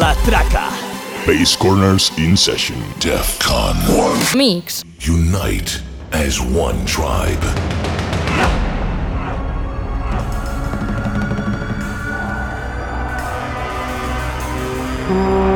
La Traca. Basscornerz in session. Defqon.1. Mix. Unite as one tribe. Weekend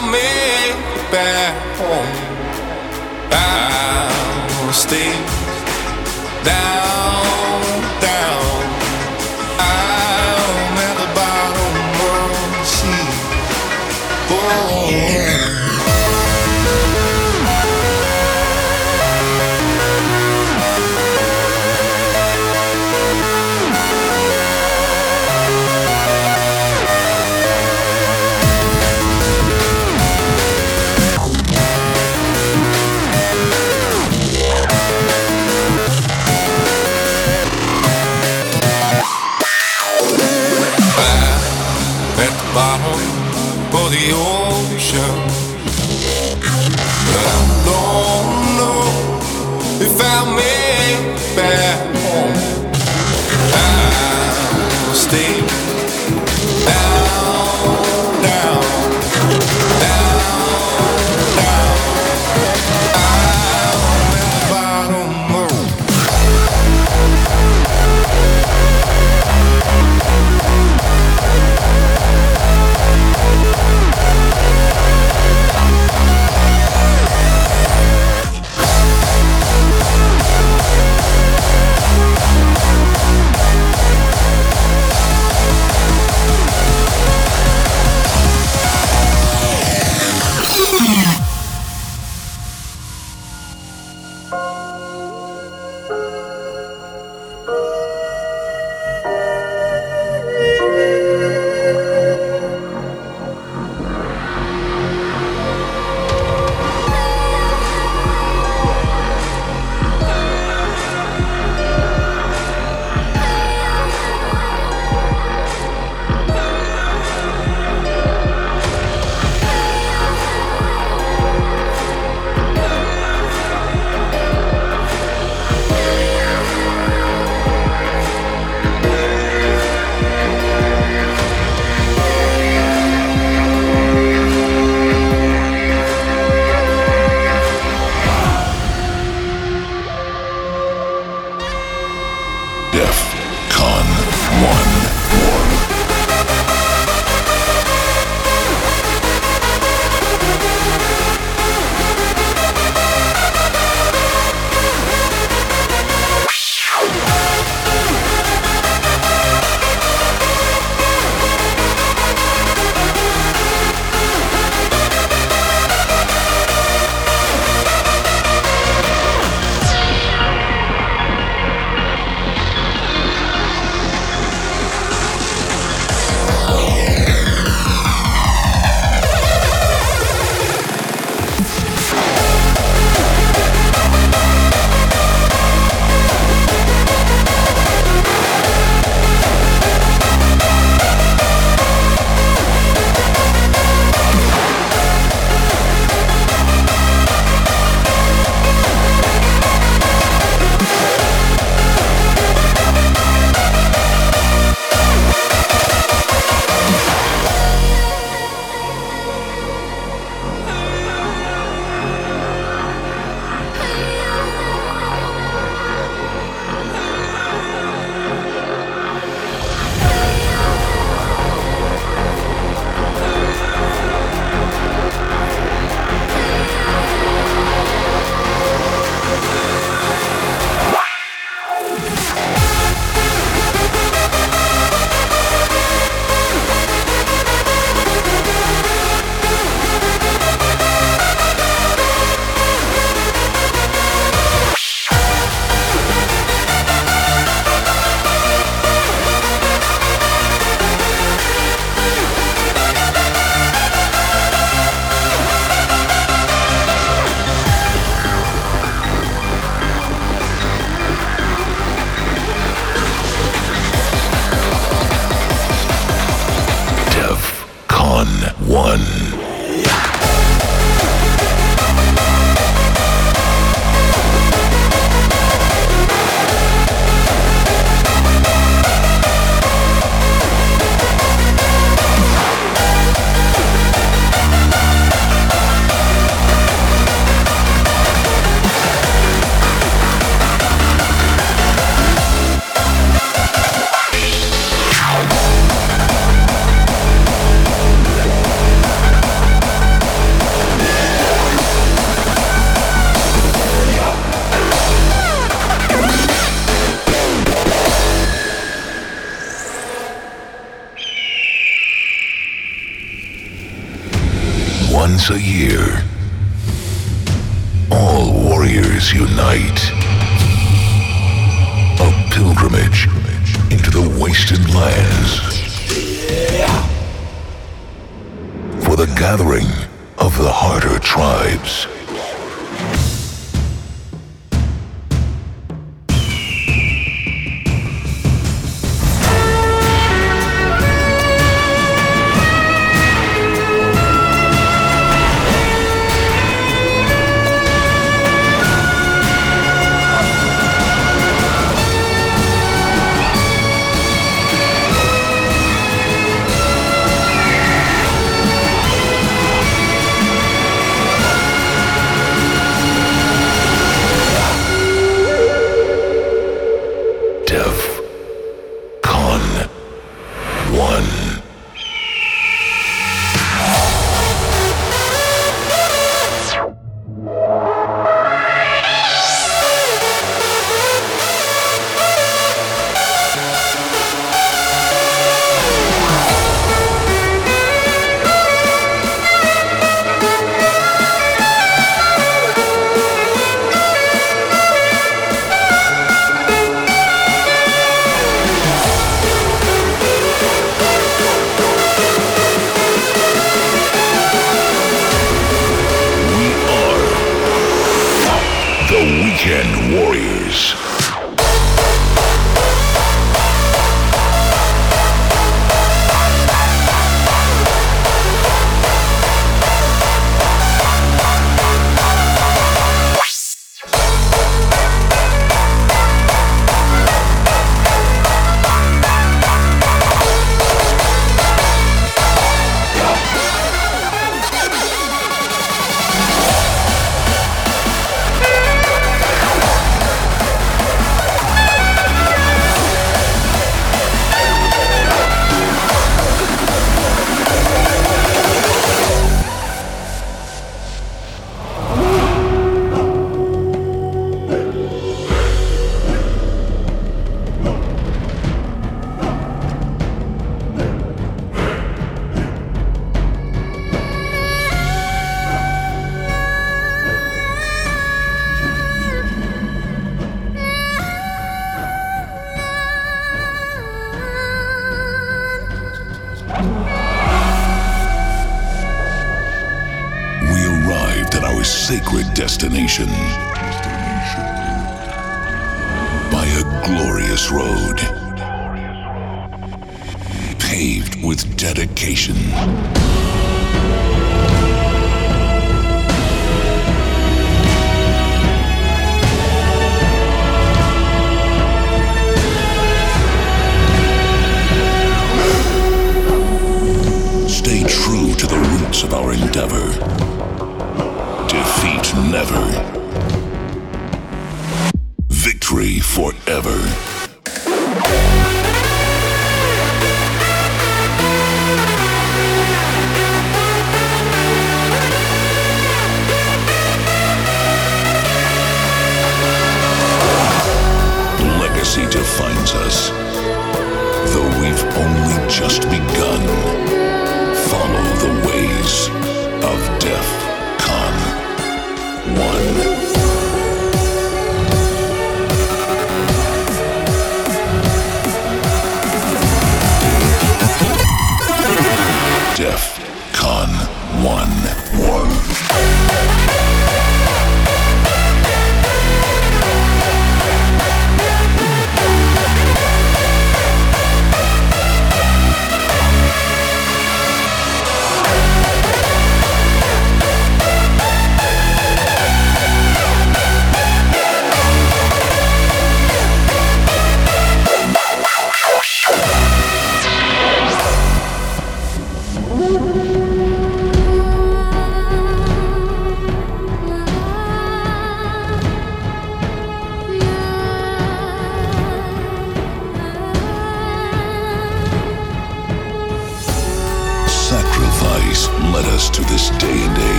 make it back home. I'll stay down,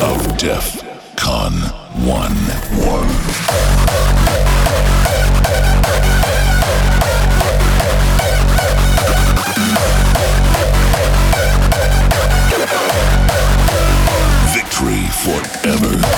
Def Con 1. 1. Victory forever.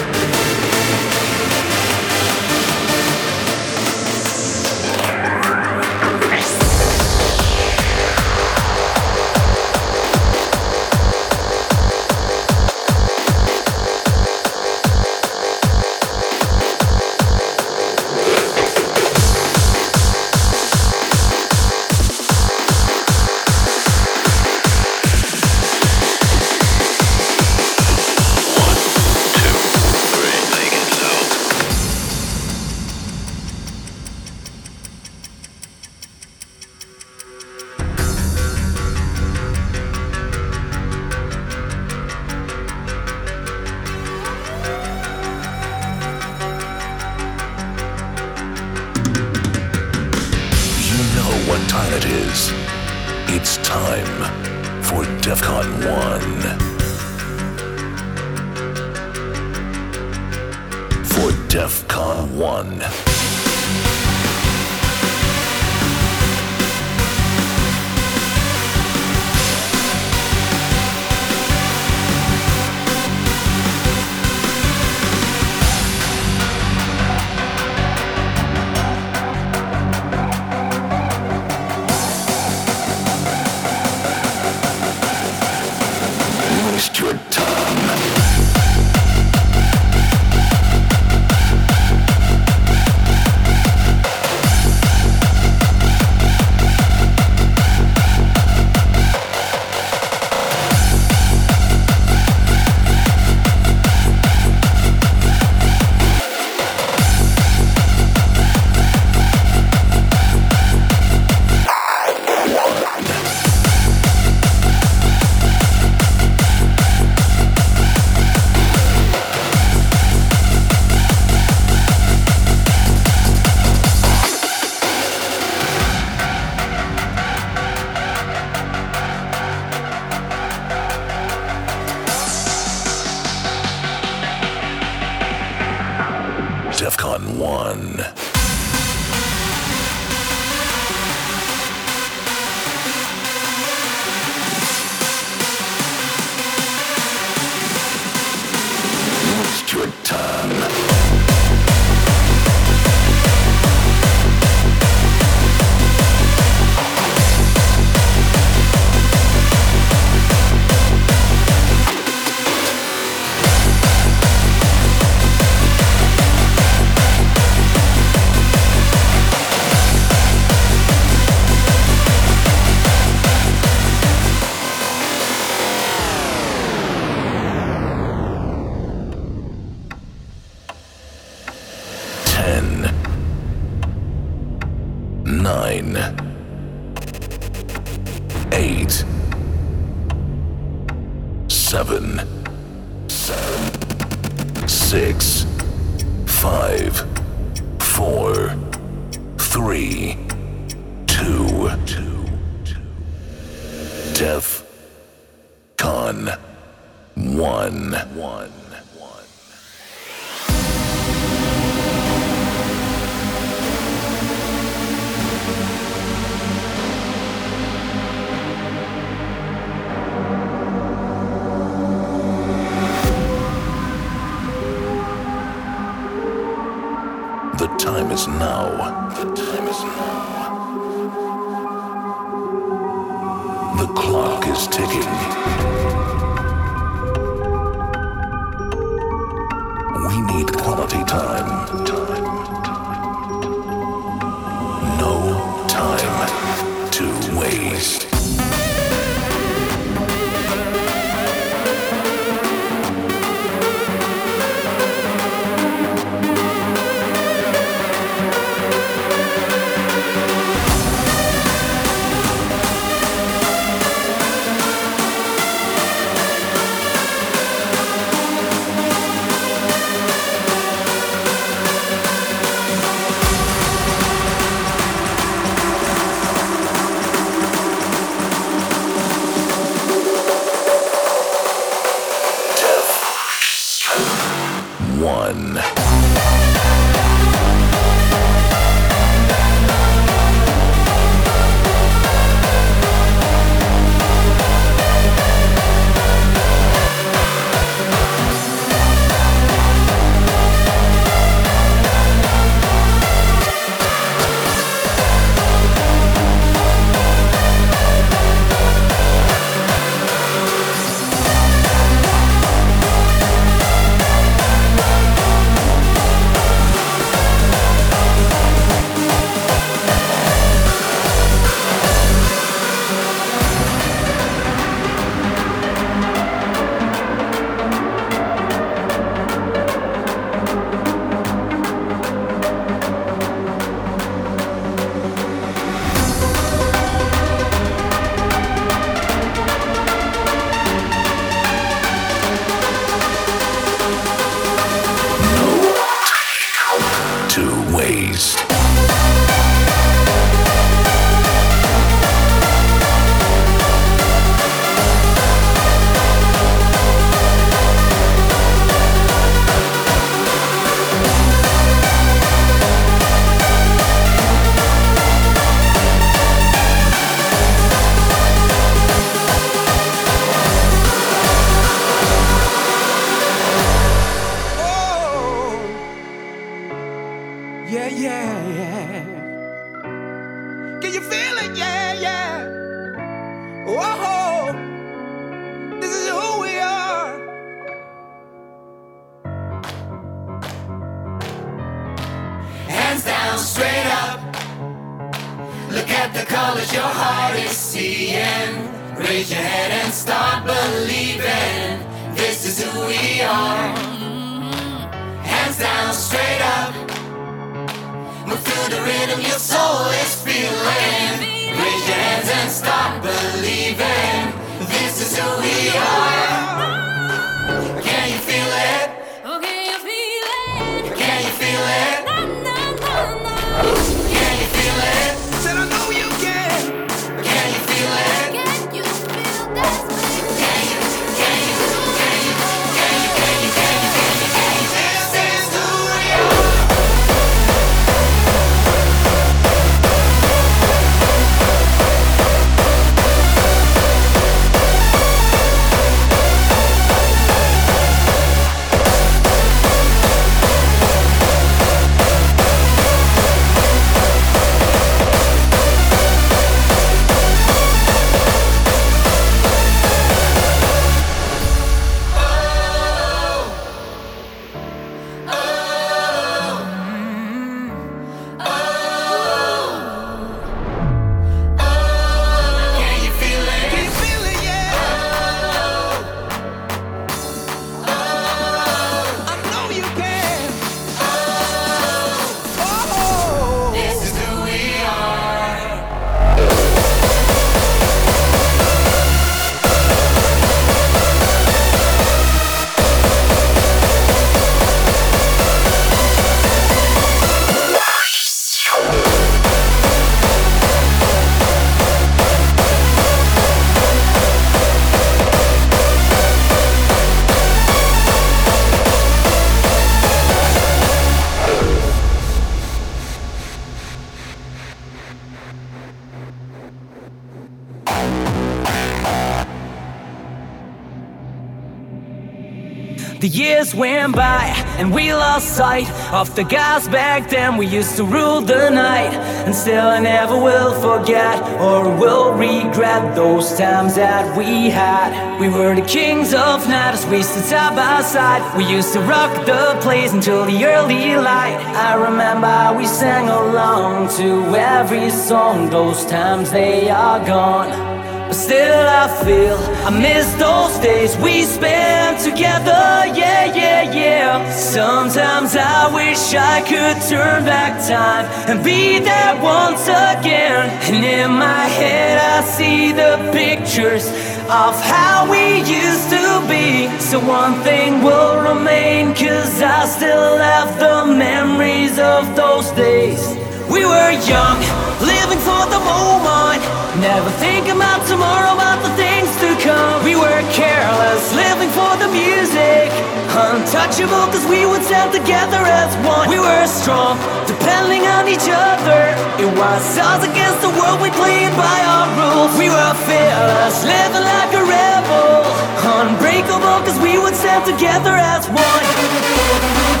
The years went by and we lost sight of the guys back then. We used to rule the night, and still I never will forget or will regret those times that we had. We were the kings of night as we stood side by side. We used to rock the place until the early light. I remember we sang along to every song. Those times they are gone. Still I feel I miss those days we spent together, yeah, yeah, yeah. Sometimes I wish I could turn back time and be there once again. And in my head I see the pictures of how we used to be. So one thing will remain, cause I still have the memories of those days. We were young, living for the moment. Never think about tomorrow, about the things to come. We were careless, living for the music. Untouchable, cause we would stand together as one. We were strong, depending on each other. It was us against the world, we played by our rules. We were fearless, living like a rebel. Unbreakable, cause we would stand together as one.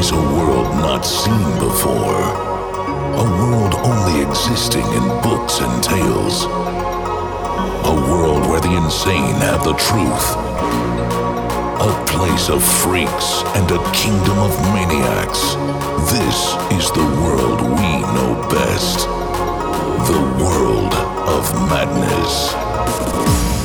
Is a world not seen before. A world only existing in books and tales. A world where the insane have the truth. A place of freaks and a kingdom of maniacs. This is the world we know best. The world of madness.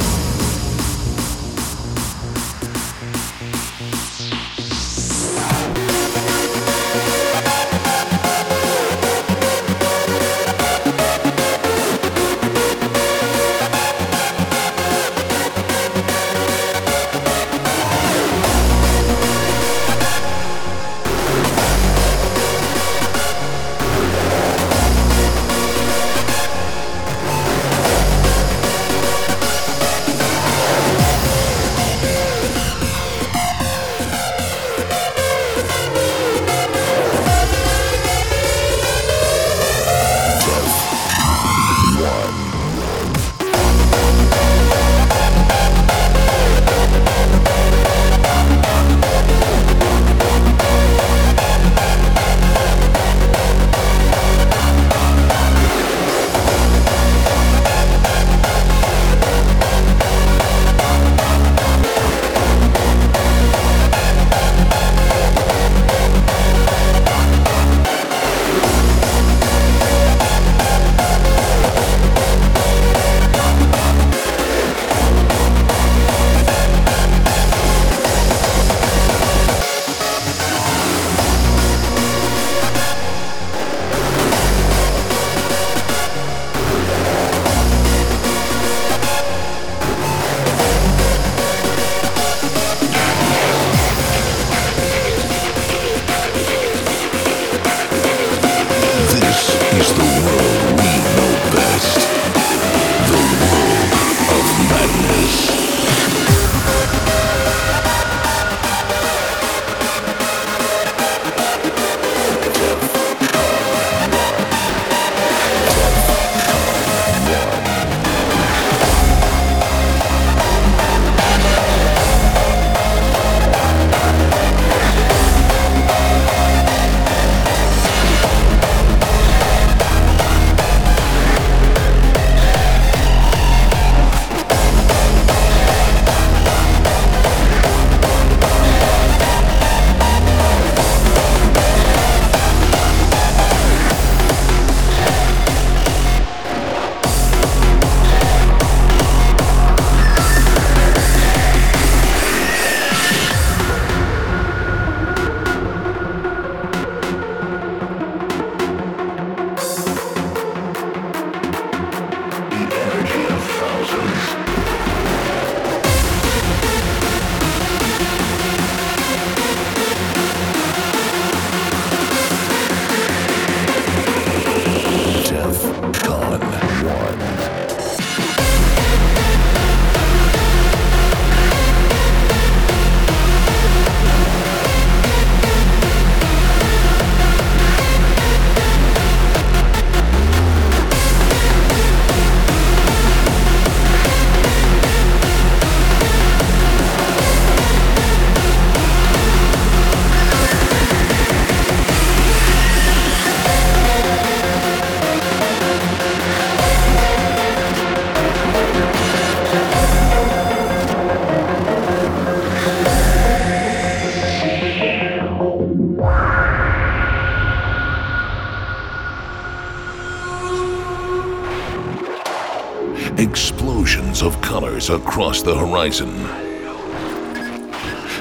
The horizon.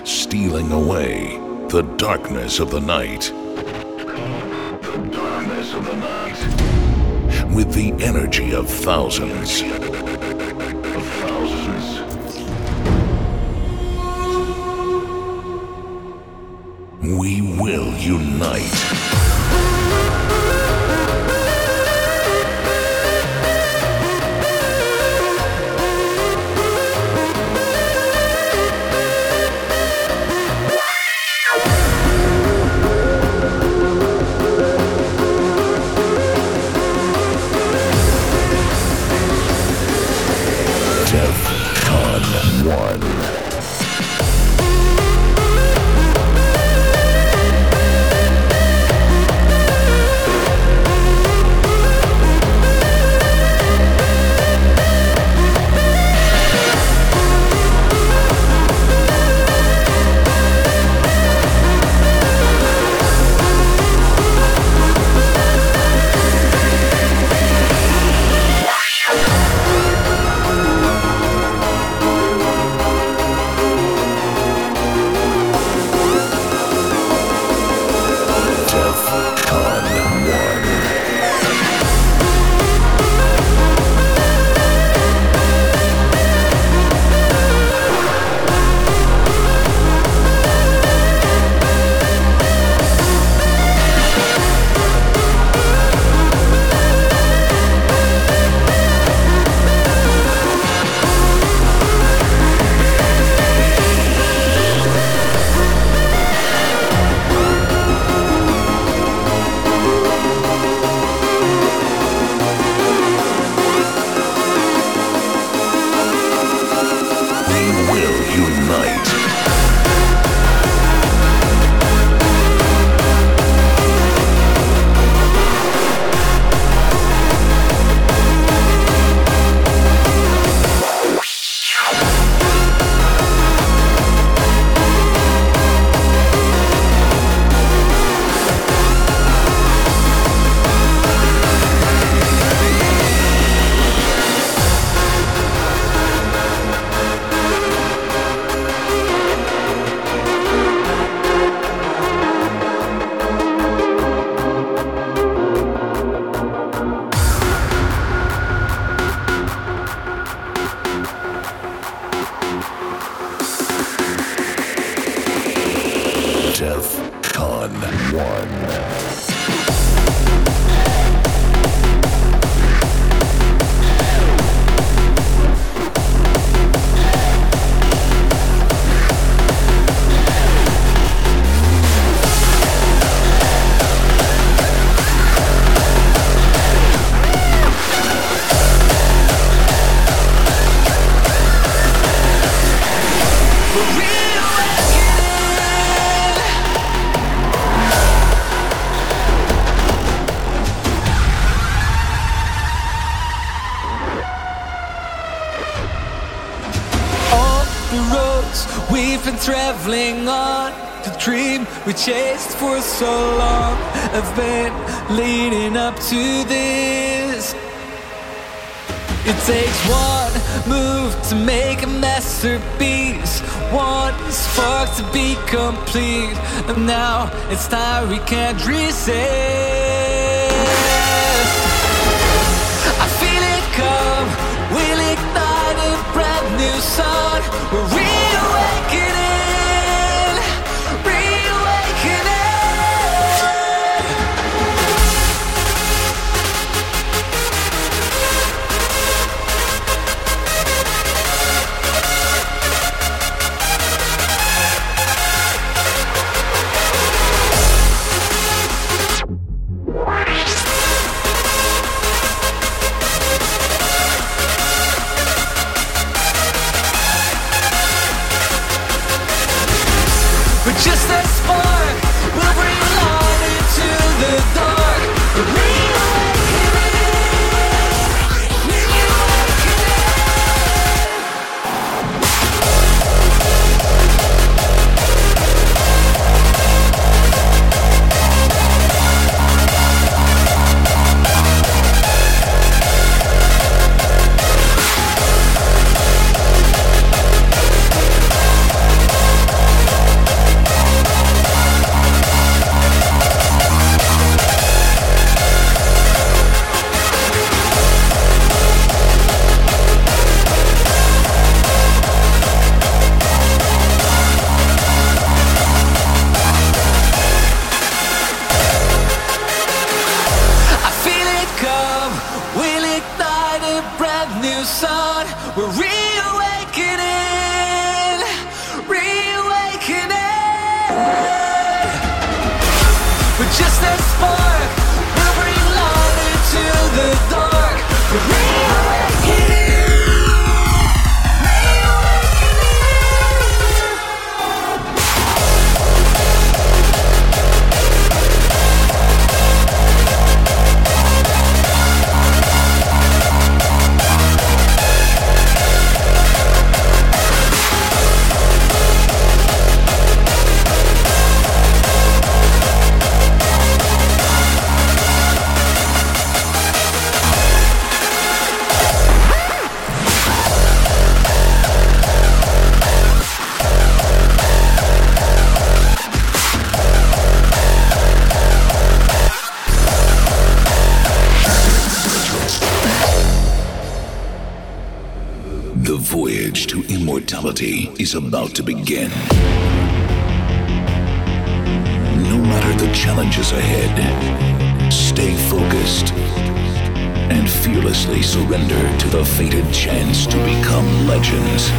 Stealing away the darkness of the night. The darkness of the night. With the energy of thousands. So long, I've been leading up to this. It takes one move to make a masterpiece, one spark to be complete, and now it's time we can't resist. I feel it come, we'll ignite a brand new sun. We're reawakening, The voyage to immortality is about to begin. No matter the challenges ahead, stay focused and fearlessly surrender to the fated chance to become legends.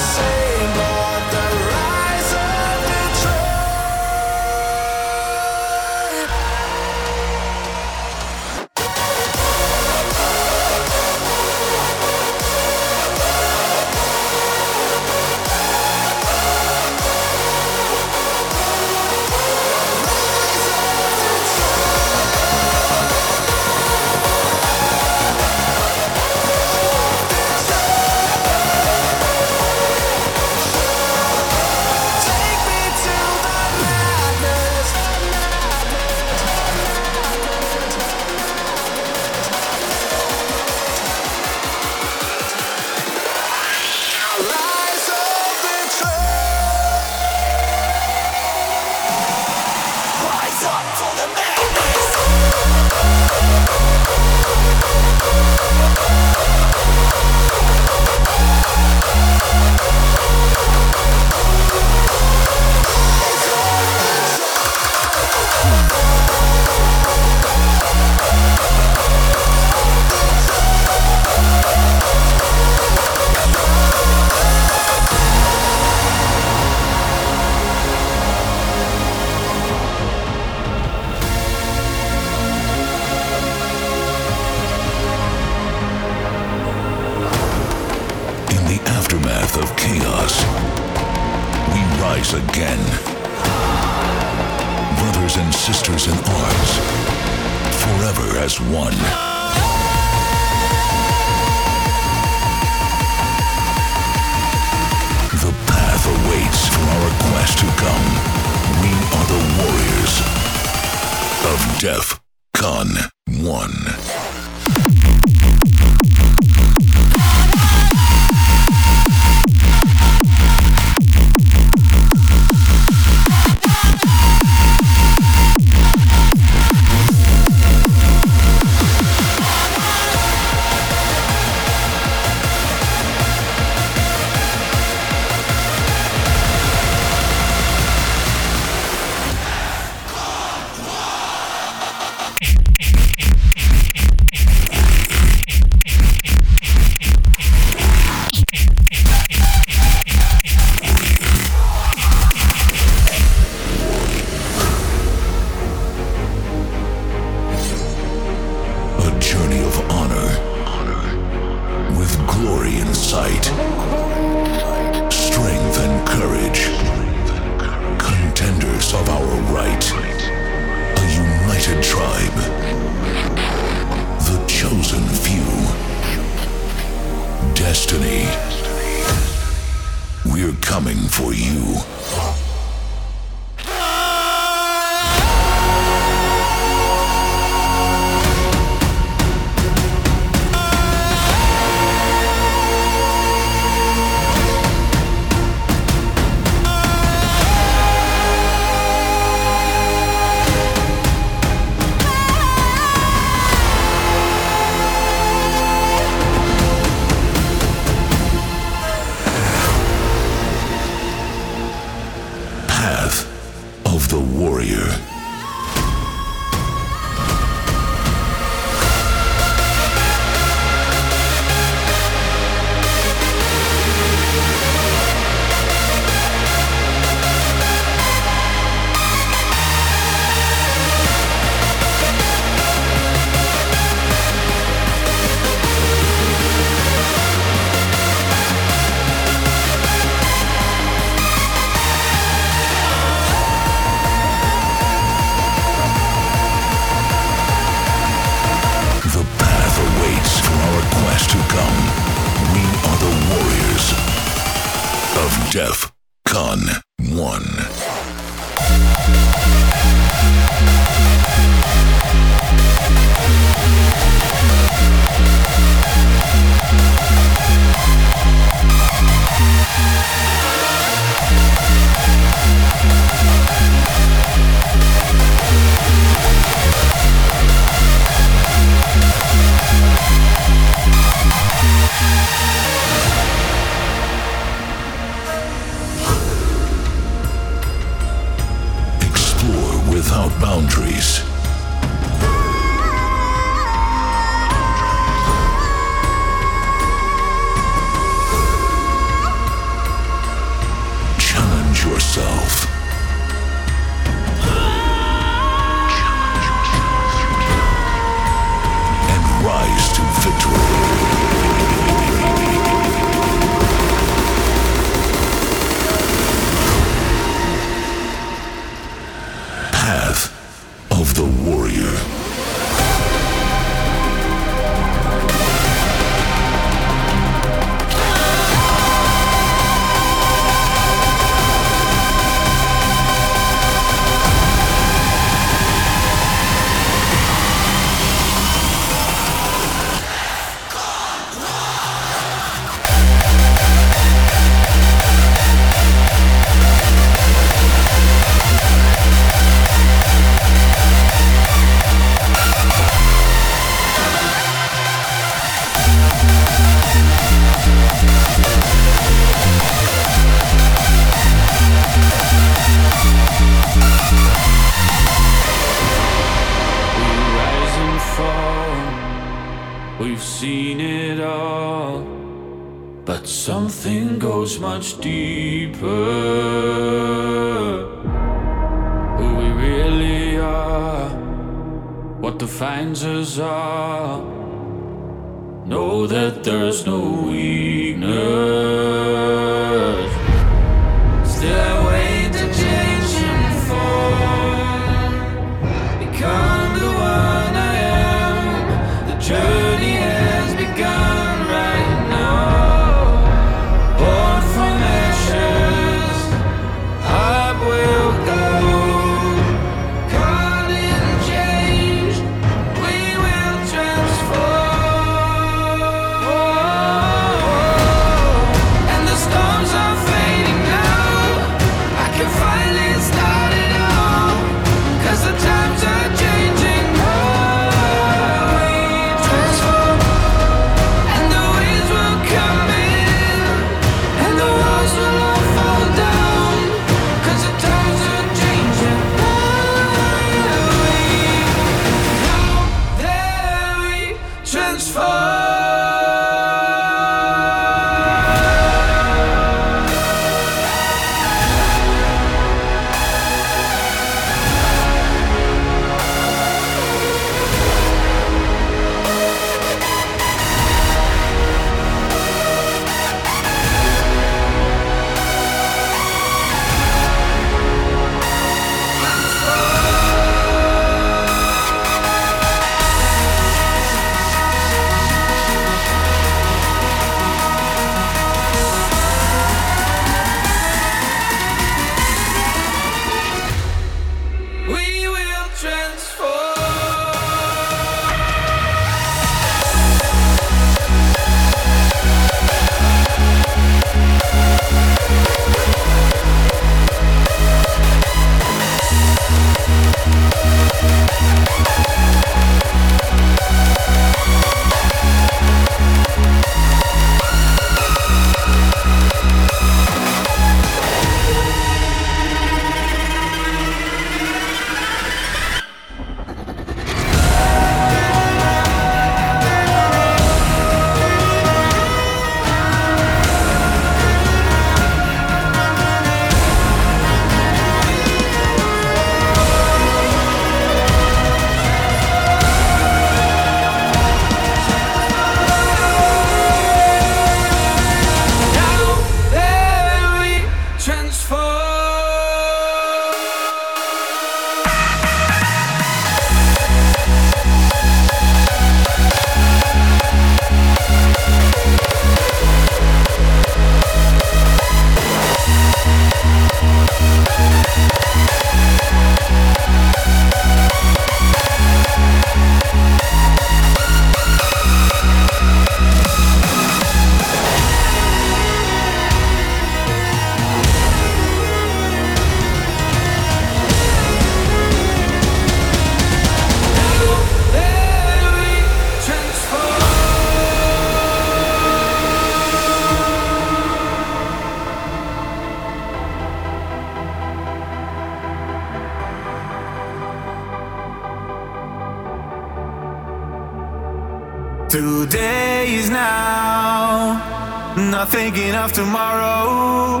of tomorrow,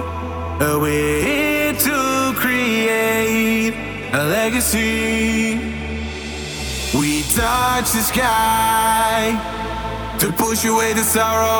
a way to create a legacy. We touch the sky to push away the sorrow.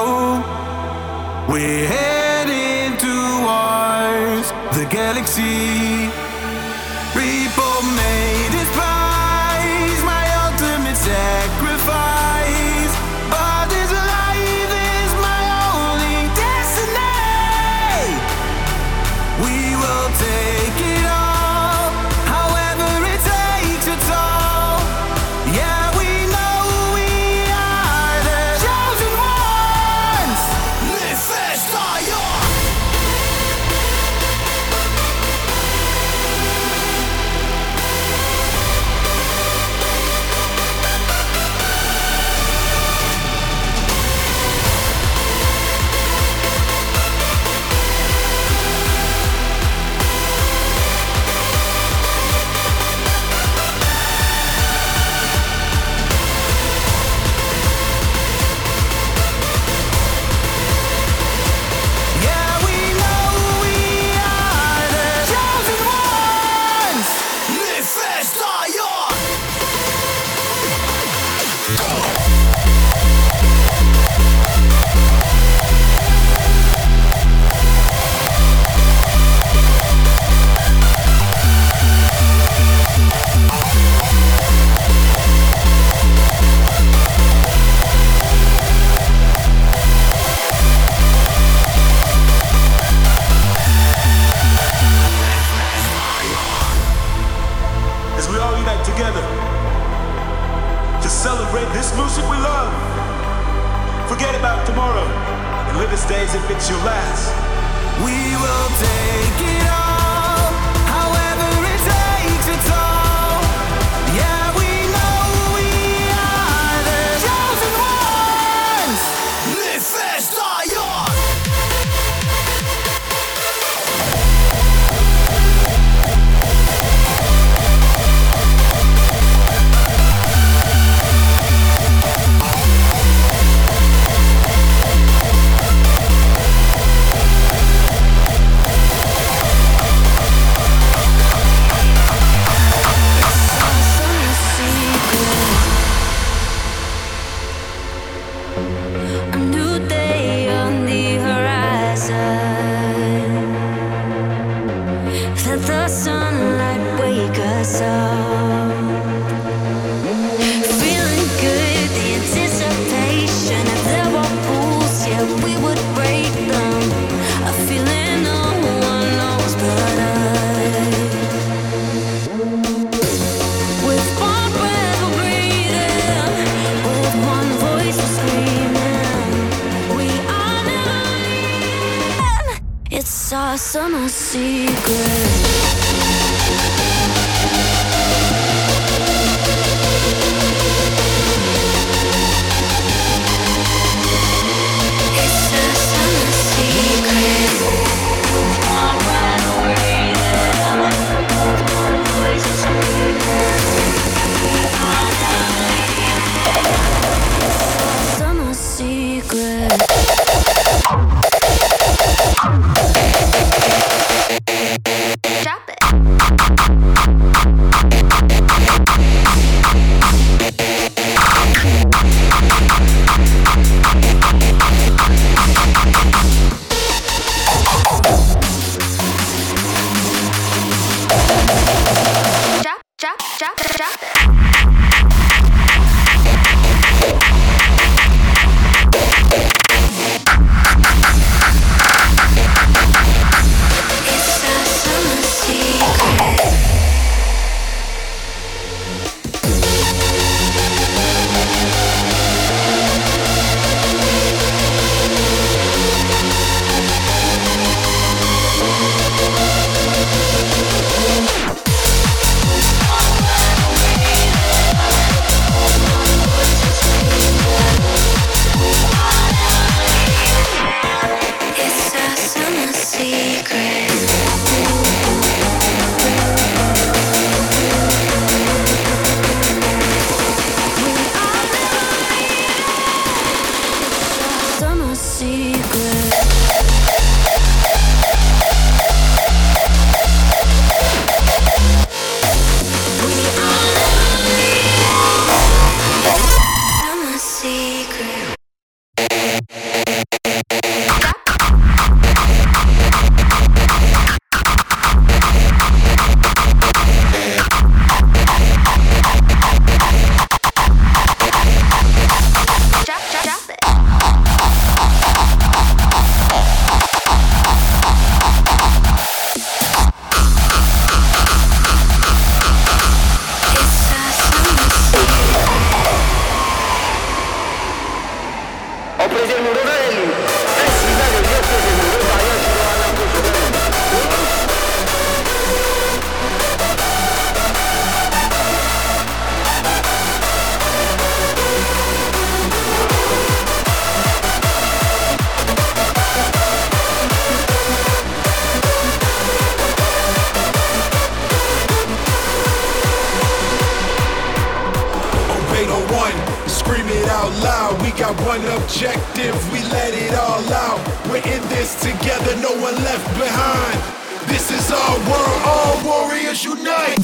collective, we let it all out. We're in this together, no one left behind. This is our world, all warriors unite.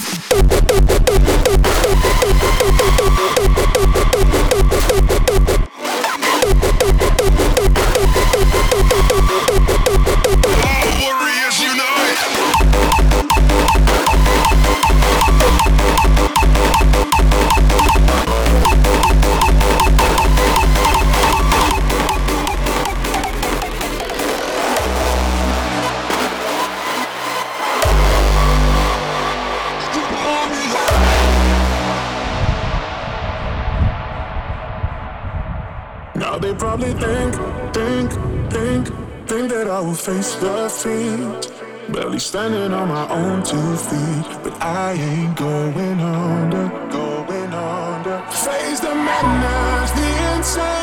Face the feet. Barely standing on my own two feet. But I ain't going under, going under. Face the madness, the inside.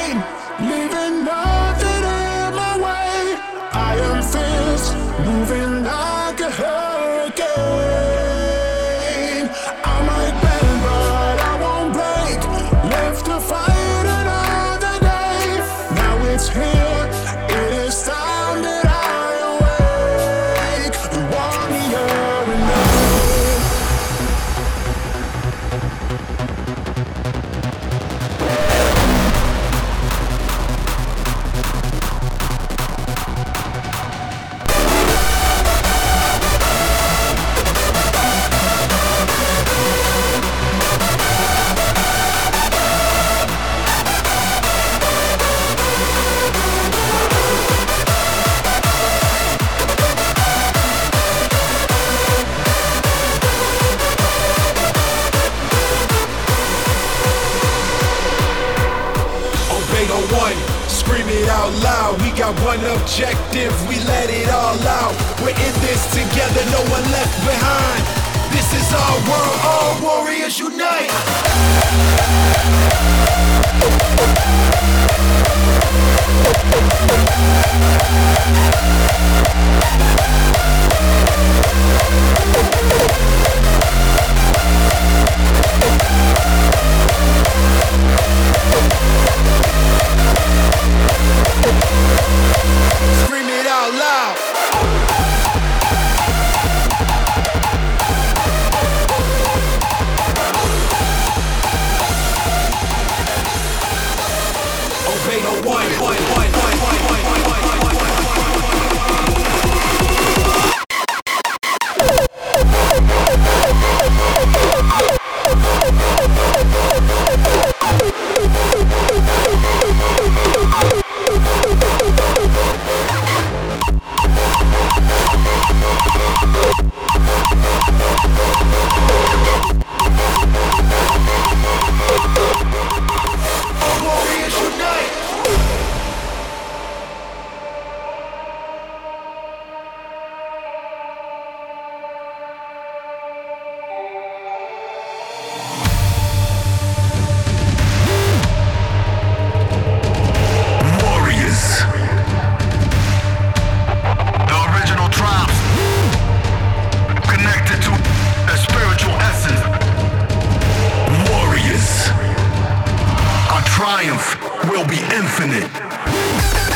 Scream it out loud. Ain't no one, one, one. Bye.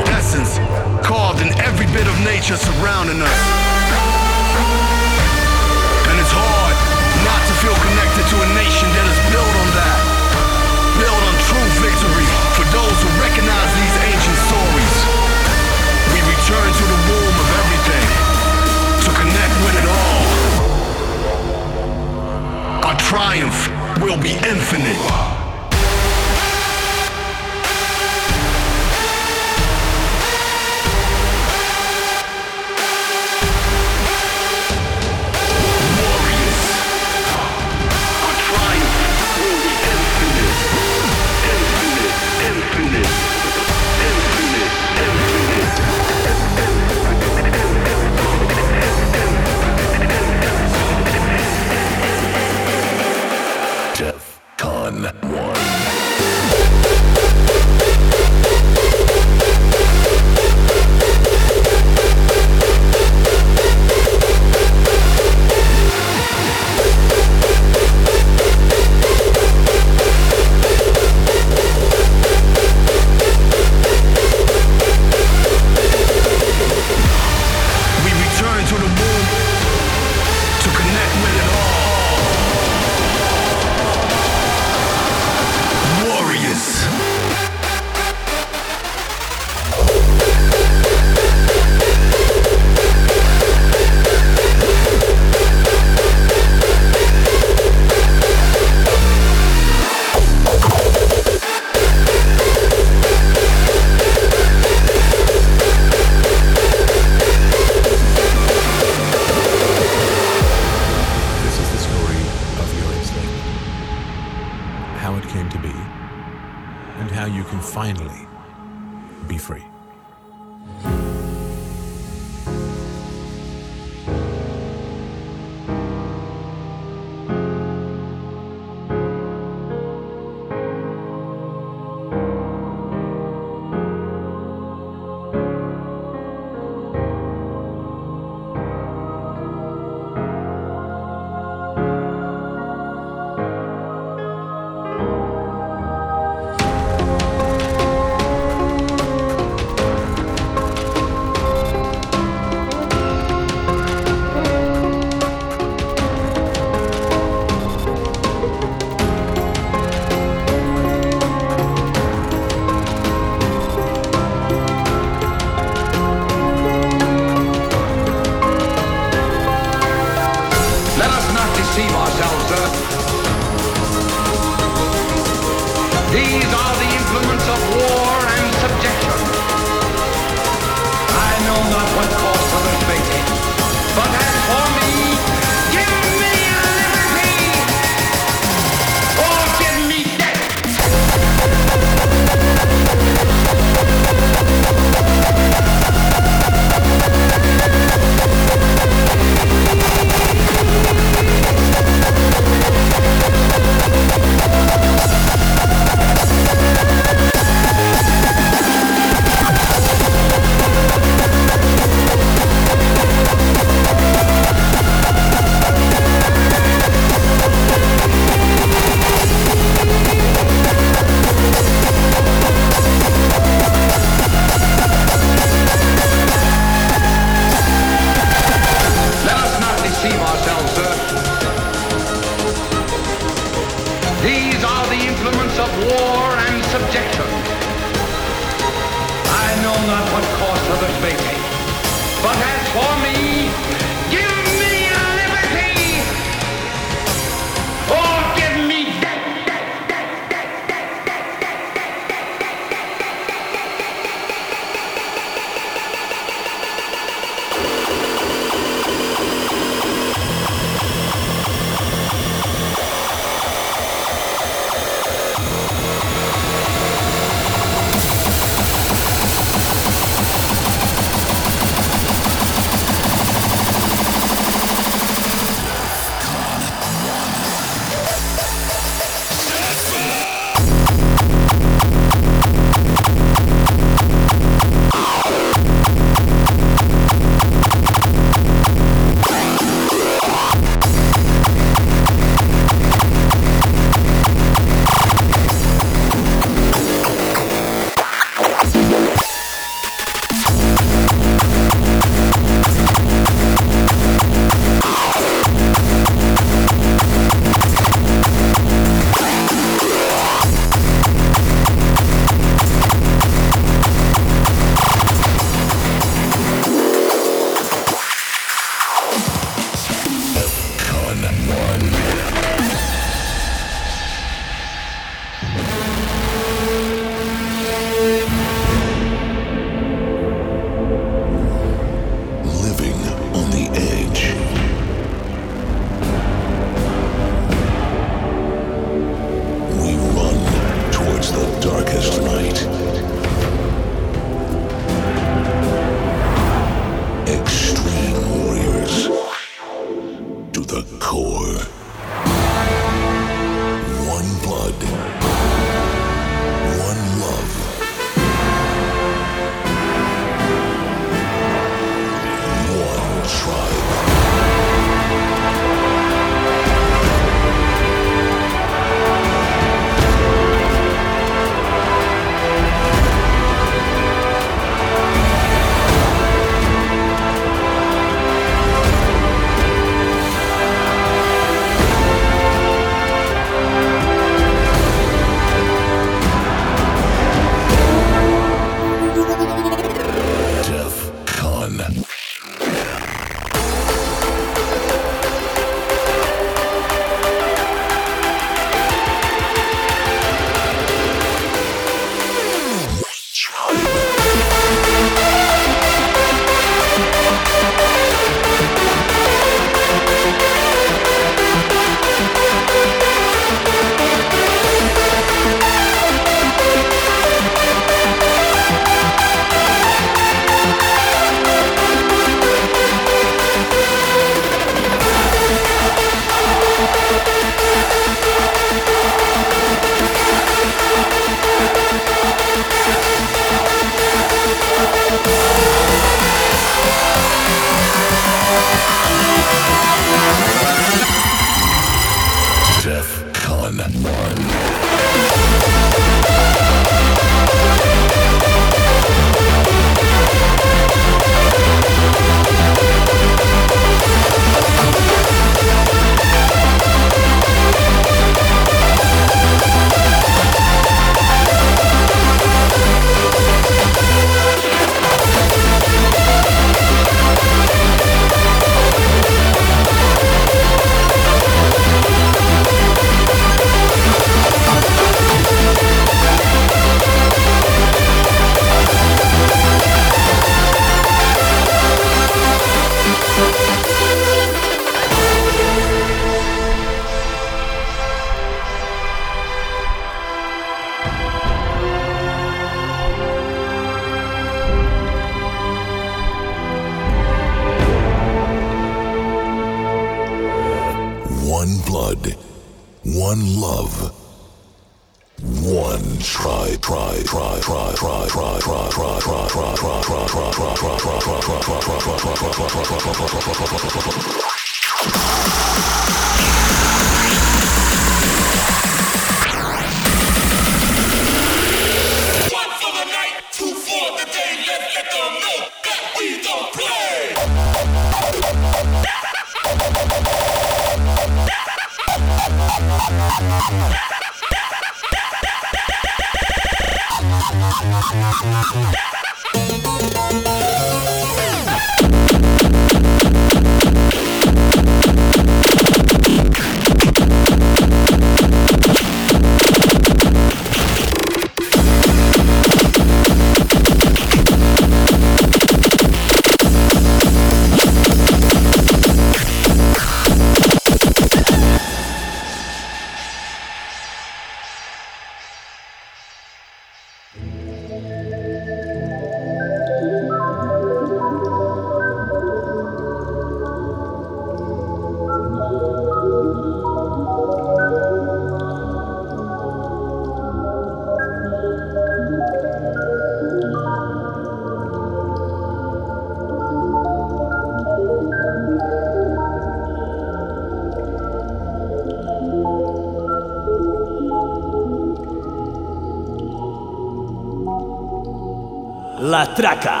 matraca.